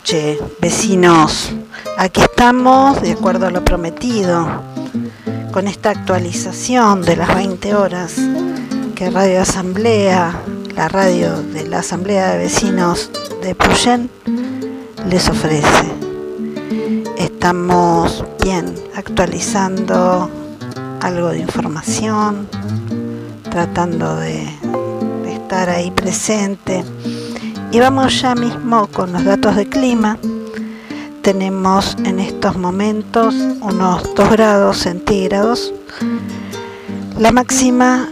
noche. Vecinos, aquí estamos de acuerdo a lo prometido, con esta actualización de las 20 horas que Radio Asamblea, la radio de la Asamblea de Vecinos de Puyén, les ofrece. Estamos bien actualizando algo de información, tratando de estar ahí presente y vamos ya mismo con los datos de clima. Tenemos en estos momentos unos 2 grados centígrados. La máxima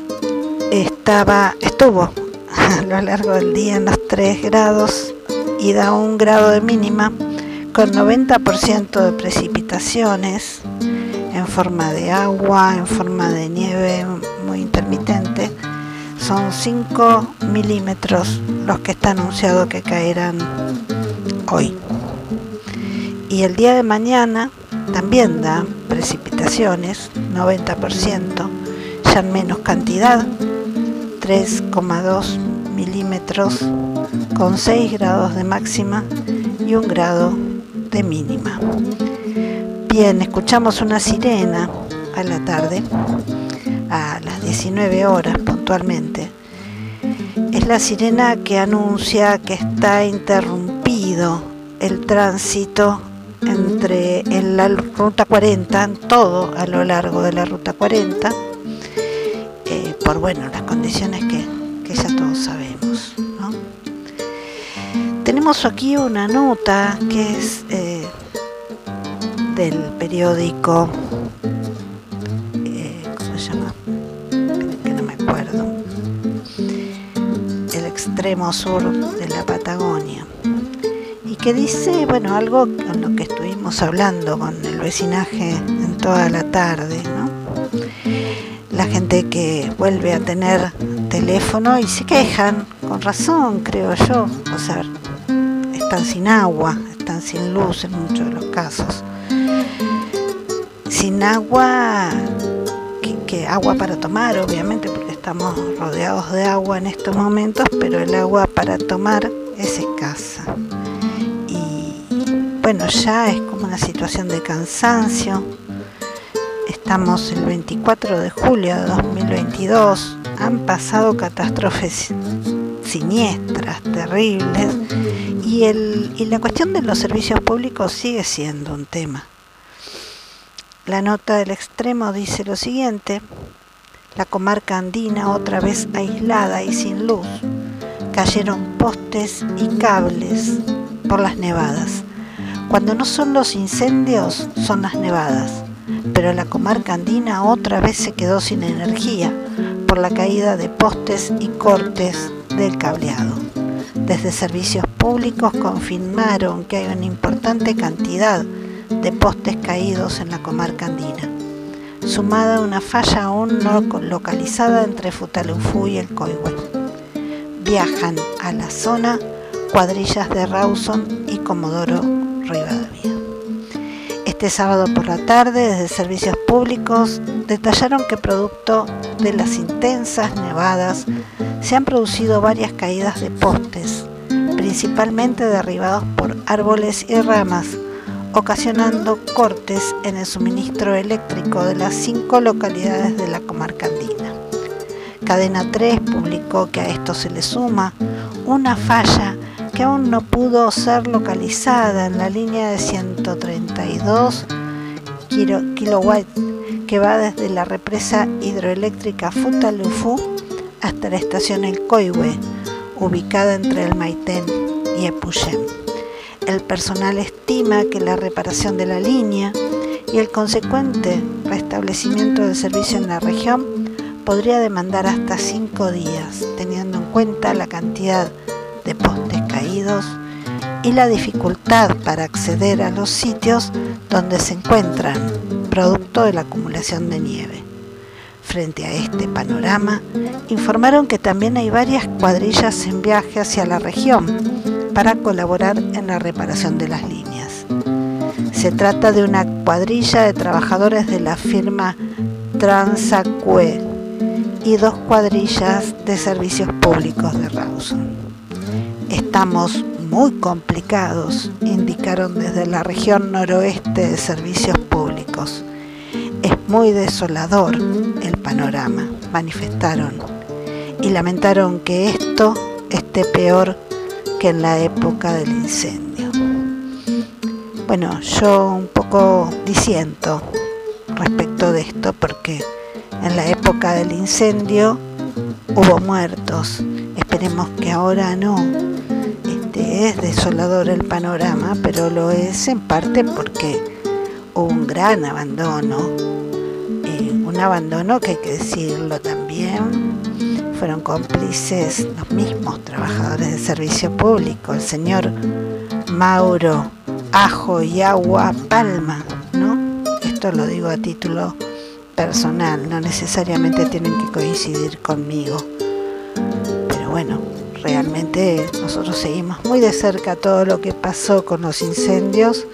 estaba, estuvo a lo largo del día en los 3 grados y da un grado de mínima con 90% de precipitaciones en forma de agua, en forma de nieve muy intermitente son 5 milímetros los que está anunciado que caerán hoy. Y el día de mañana también da precipitaciones, 90%, ya en menos cantidad, 3,2 milímetros con 6 grados de máxima y 1 grado de mínima. Bien, escuchamos una sirena a la tarde 19 horas puntualmente. Es la sirena que anuncia que está interrumpido el tránsito entre en la ruta 40, todo a lo largo de la ruta 40, eh, por bueno, las condiciones que, que ya todos sabemos. Tenemos aquí una nota que es eh, del periódico sur de la Patagonia y que dice, bueno, algo con lo que estuvimos hablando con el vecinaje en toda la tarde, ¿no? La gente que vuelve a tener teléfono y se quejan, con razón, creo yo, o sea, están sin agua, están sin luz en muchos de los casos. Sin agua, que agua para tomar, obviamente, estamos rodeados de agua en estos momentos, pero el agua para tomar es escasa. Y bueno, ya es como una situación de cansancio. Estamos el 24 de julio de 2022. Han pasado catástrofes siniestras, terribles, y, el, y la cuestión de los servicios públicos sigue siendo un tema. La nota del extremo dice lo siguiente, la comarca andina otra vez aislada y sin luz. Cayeron postes y cables por las nevadas. Cuando no son los incendios, son las nevadas. Pero la comarca andina otra vez se quedó sin energía por la caída de postes y cortes del cableado. Desde servicios públicos confirmaron que hay una importante cantidad de postes caídos en la comarca andina sumada a una falla aún no localizada entre Futalufú y el Coihue. Viajan a la zona cuadrillas de Rawson y Comodoro Rivadavia. Este sábado por la tarde, desde servicios públicos, detallaron que producto de las intensas nevadas se han producido varias caídas de postes, principalmente derribados por árboles y ramas, ocasionando cortes en el suministro eléctrico de las cinco localidades de la comarca andina. Cadena 3 publicó que a esto se le suma una falla que aún no pudo ser localizada en la línea de 132 kW que va desde la represa hidroeléctrica Futalufú hasta la estación El Coihue, ubicada entre el Maitén y Epuyén el personal estima que la reparación de la línea y el consecuente restablecimiento del servicio en la región podría demandar hasta cinco días, teniendo en cuenta la cantidad de postes caídos y la dificultad para acceder a los sitios donde se encuentran, producto de la acumulación de nieve. Frente a este panorama, informaron que también hay varias cuadrillas en viaje hacia la región, para colaborar en la reparación de las líneas. Se trata de una cuadrilla de trabajadores de la firma Transacue y dos cuadrillas de servicios públicos de Rawson. Estamos muy complicados, indicaron desde la región noroeste de servicios públicos. Es muy desolador el panorama, manifestaron, y lamentaron que esto esté peor que en la época del incendio. Bueno, yo un poco disiento respecto de esto porque en la época del incendio hubo muertos. Esperemos que ahora no. Este, es desolador el panorama, pero lo es en parte porque hubo un gran abandono. Eh, un abandono que hay que decirlo también. Fueron cómplices los mismos trabajadores de servicio público, el señor Mauro Ajo y Agua Palma, ¿no? Esto lo digo a título personal, no necesariamente tienen que coincidir conmigo. Pero bueno, realmente nosotros seguimos muy de cerca todo lo que pasó con los incendios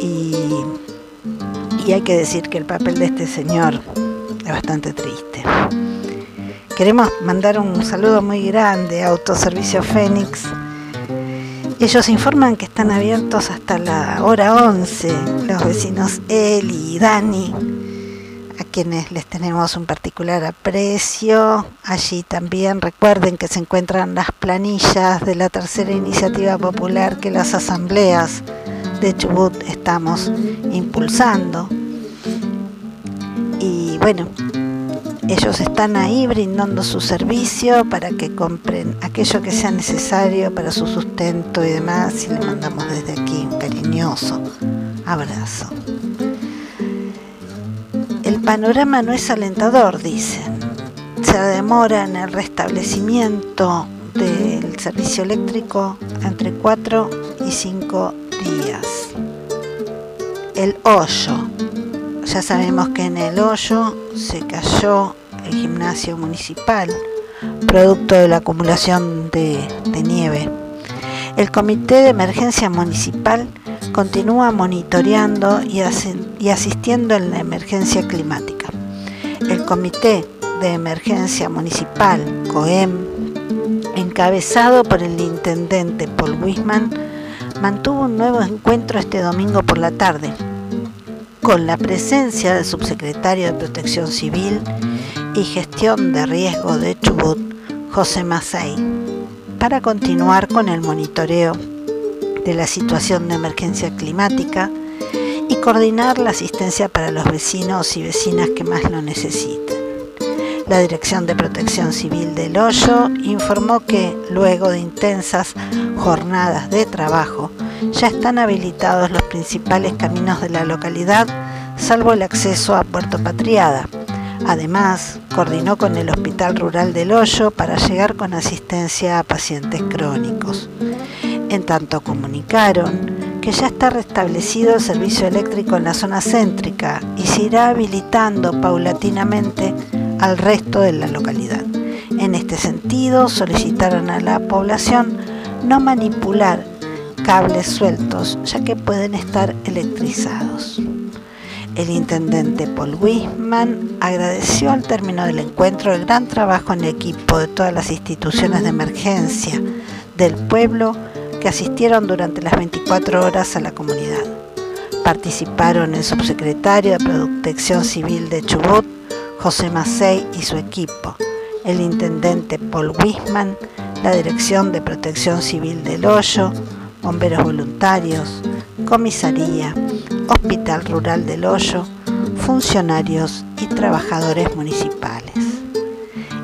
y, y hay que decir que el papel de este señor es bastante triste. Queremos mandar un saludo muy grande a Autoservicio Fénix. Ellos informan que están abiertos hasta la hora 11, los vecinos Eli y Dani a quienes les tenemos un particular aprecio. Allí también recuerden que se encuentran las planillas de la tercera iniciativa popular que las asambleas de Chubut estamos impulsando. Y bueno, ellos están ahí brindando su servicio para que compren aquello que sea necesario para su sustento y demás. Y le mandamos desde aquí un cariñoso abrazo. El panorama no es alentador, dicen. Se demora en el restablecimiento del servicio eléctrico entre 4 y 5 días. El hoyo. Ya sabemos que en el hoyo se cayó el gimnasio municipal, producto de la acumulación de, nieve. El Comité de Emergencia Municipal continúa monitoreando y, asistiendo en la emergencia climática. El Comité de Emergencia Municipal, COEM, encabezado por el intendente Paul Wisman, mantuvo un nuevo encuentro este domingo por la tarde, con la presencia del subsecretario de Protección Civil y Gestión de Riesgo de Chubut, José Macei, para continuar con el monitoreo de la situación de emergencia climática y coordinar la asistencia para los vecinos y vecinas que más lo necesiten. La Dirección de Protección Civil del Hoyo informó que, luego de intensas jornadas de trabajo, ya están habilitados los principales caminos de la localidad, salvo el acceso a Puerto Patriada. Además, coordinó con el Hospital Rural del Hoyo para llegar con asistencia a pacientes crónicos. En tanto comunicaron que ya está restablecido el servicio eléctrico en la zona céntrica y se irá habilitando paulatinamente al resto de la localidad. En este sentido, solicitaron a la población no manipular cables sueltos, ya que pueden estar electrizados. El intendente Paul Wisman agradeció al término del encuentro el gran trabajo en equipo de todas las instituciones de emergencia del pueblo que asistieron durante las 24 horas a la comunidad. Participaron el subsecretario de Protección Civil de Chubut, José Macei y su equipo, el intendente Paul Wisman, la Dirección de Protección Civil del Hoyo, bomberos voluntarios, comisaría, Hospital Rural del Hoyo, funcionarios y trabajadores municipales.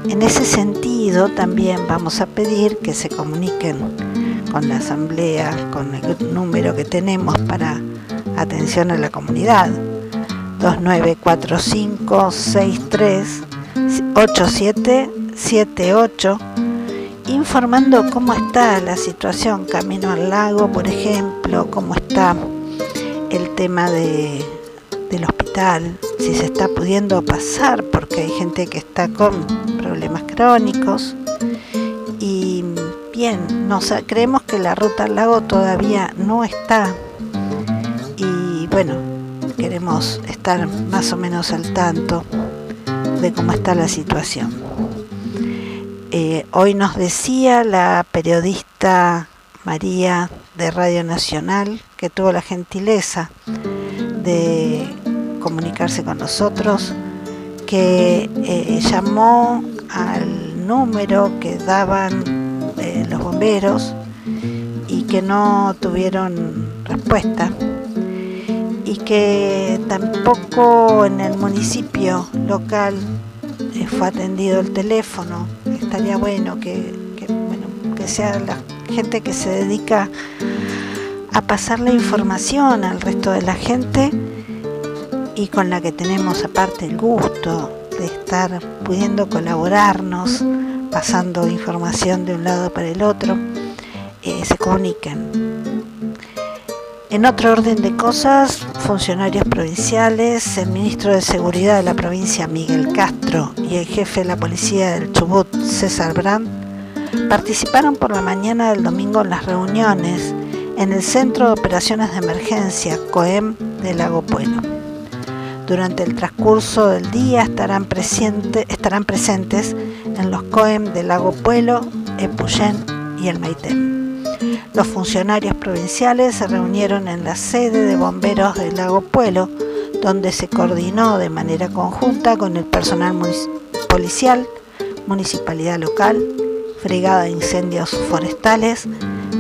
En ese sentido, también vamos a pedir que se comuniquen con la asamblea, con el número que tenemos para atención a la comunidad. 2945-638778, informando cómo está la situación camino al lago, por ejemplo, cómo está el tema de, del hospital, si se está pudiendo pasar, porque hay gente que está con problemas crónicos. Y bien, nos creemos que la ruta al lago todavía no está y bueno, queremos estar más o menos al tanto de cómo está la situación. Eh, hoy nos decía la periodista María de Radio Nacional, que tuvo la gentileza de comunicarse con nosotros, que eh, llamó al número que daban eh, los bomberos y que no tuvieron respuesta y que tampoco en el municipio local fue atendido el teléfono. Estaría bueno que, bueno, que sea la gente que se dedica a pasar la información al resto de la gente y con la que tenemos aparte el gusto de estar pudiendo colaborarnos, pasando información de un lado para el otro, eh, se comuniquen. En otro orden de cosas, funcionarios provinciales, el ministro de Seguridad de la provincia Miguel Castro y el jefe de la policía del Chubut César Brand participaron por la mañana del domingo en las reuniones en el Centro de Operaciones de Emergencia COEM de Lago Puelo. Durante el transcurso del día estarán, presentes en los COEM de Lago Puelo, Epuyén y el Maitén. Los funcionarios provinciales se reunieron en la sede de bomberos del Lago Puelo, donde se coordinó de manera conjunta con el personal policial, municipalidad local, fregada de incendios forestales,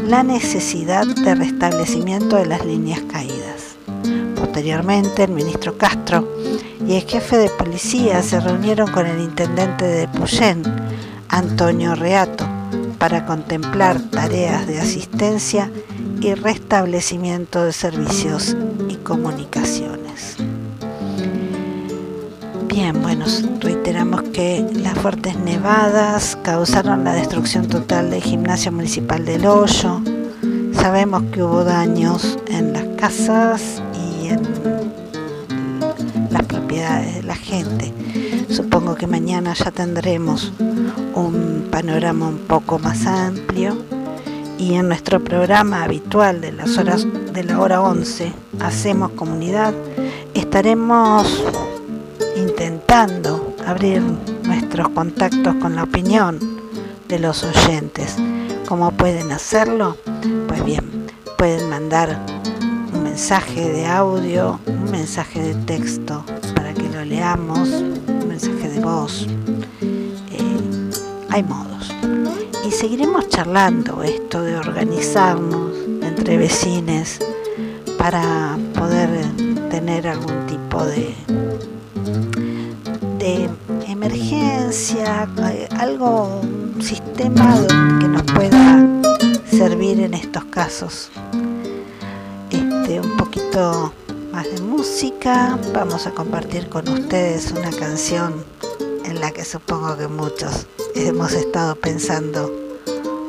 la necesidad de restablecimiento de las líneas caídas. Posteriormente, el ministro Castro y el jefe de policía se reunieron con el intendente de Puyén, Antonio Reato, para contemplar tareas de asistencia y restablecimiento de servicios y comunicaciones. Bien, bueno, reiteramos que las fuertes nevadas causaron la destrucción total del gimnasio municipal del Hoyo. Sabemos que hubo daños en las casas y en las propiedades de la gente. Supongo que mañana ya tendremos un panorama un poco más amplio y en nuestro programa habitual de las horas de la hora 11 hacemos comunidad estaremos intentando abrir nuestros contactos con la opinión de los oyentes. ¿Cómo pueden hacerlo? Pues bien, pueden mandar un mensaje de audio, un mensaje de texto para que lo leamos, un mensaje de voz hay modos. Y seguiremos charlando esto de organizarnos entre vecines para poder tener algún tipo de, de emergencia, algo, un sistema que nos pueda servir en estos casos. Este, un poquito más de música, vamos a compartir con ustedes una canción en la que supongo que muchos hemos estado pensando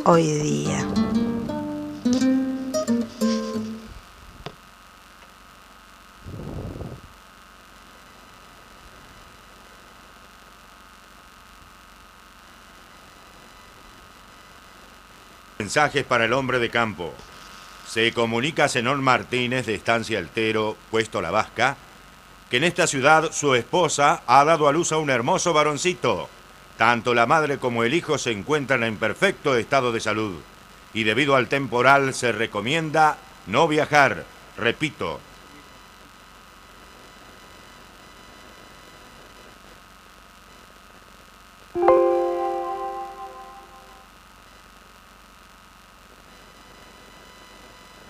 hoy día. Mensajes para el hombre de campo. Se comunica a Martínez de Estancia Altero, puesto La Vasca, que en esta ciudad su esposa ha dado a luz a un hermoso varoncito tanto la madre como el hijo se encuentran en perfecto estado de salud. Y debido al temporal se recomienda no viajar, repito,